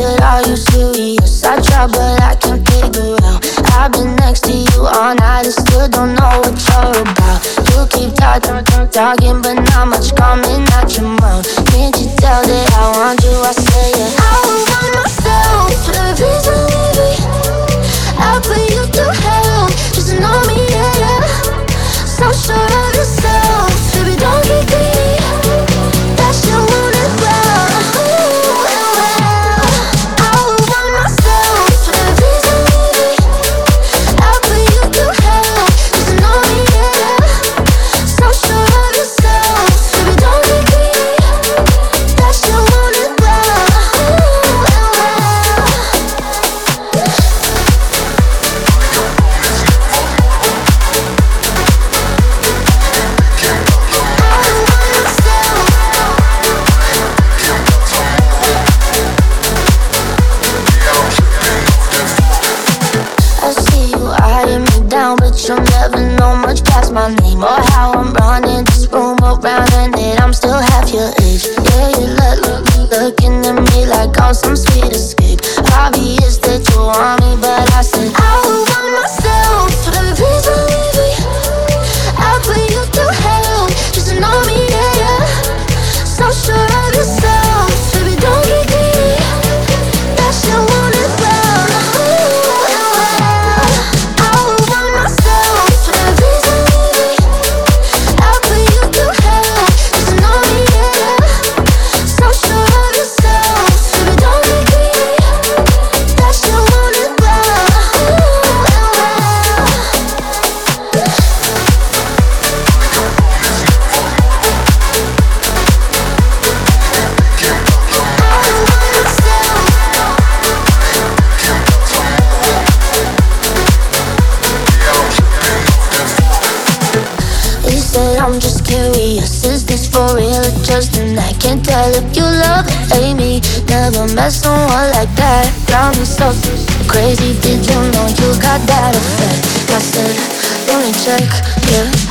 said, Are you serious? I try, but I can't figure out. I've been next to you all night and still don't know what you're about. You keep talking, talking, but not much coming out your mouth. Can't you tell that I want you? I but you'll never know much past my name or how I'm running this room around and that I'm still half your age. Yeah, you look, look, looking at me like I'm some sweet escape. Obvious that you want for real just an act? Can't tell if you love or hate me. Never met someone like that. Got me so, crazy. Did you know you got that effect? I said, let me check. Yeah. I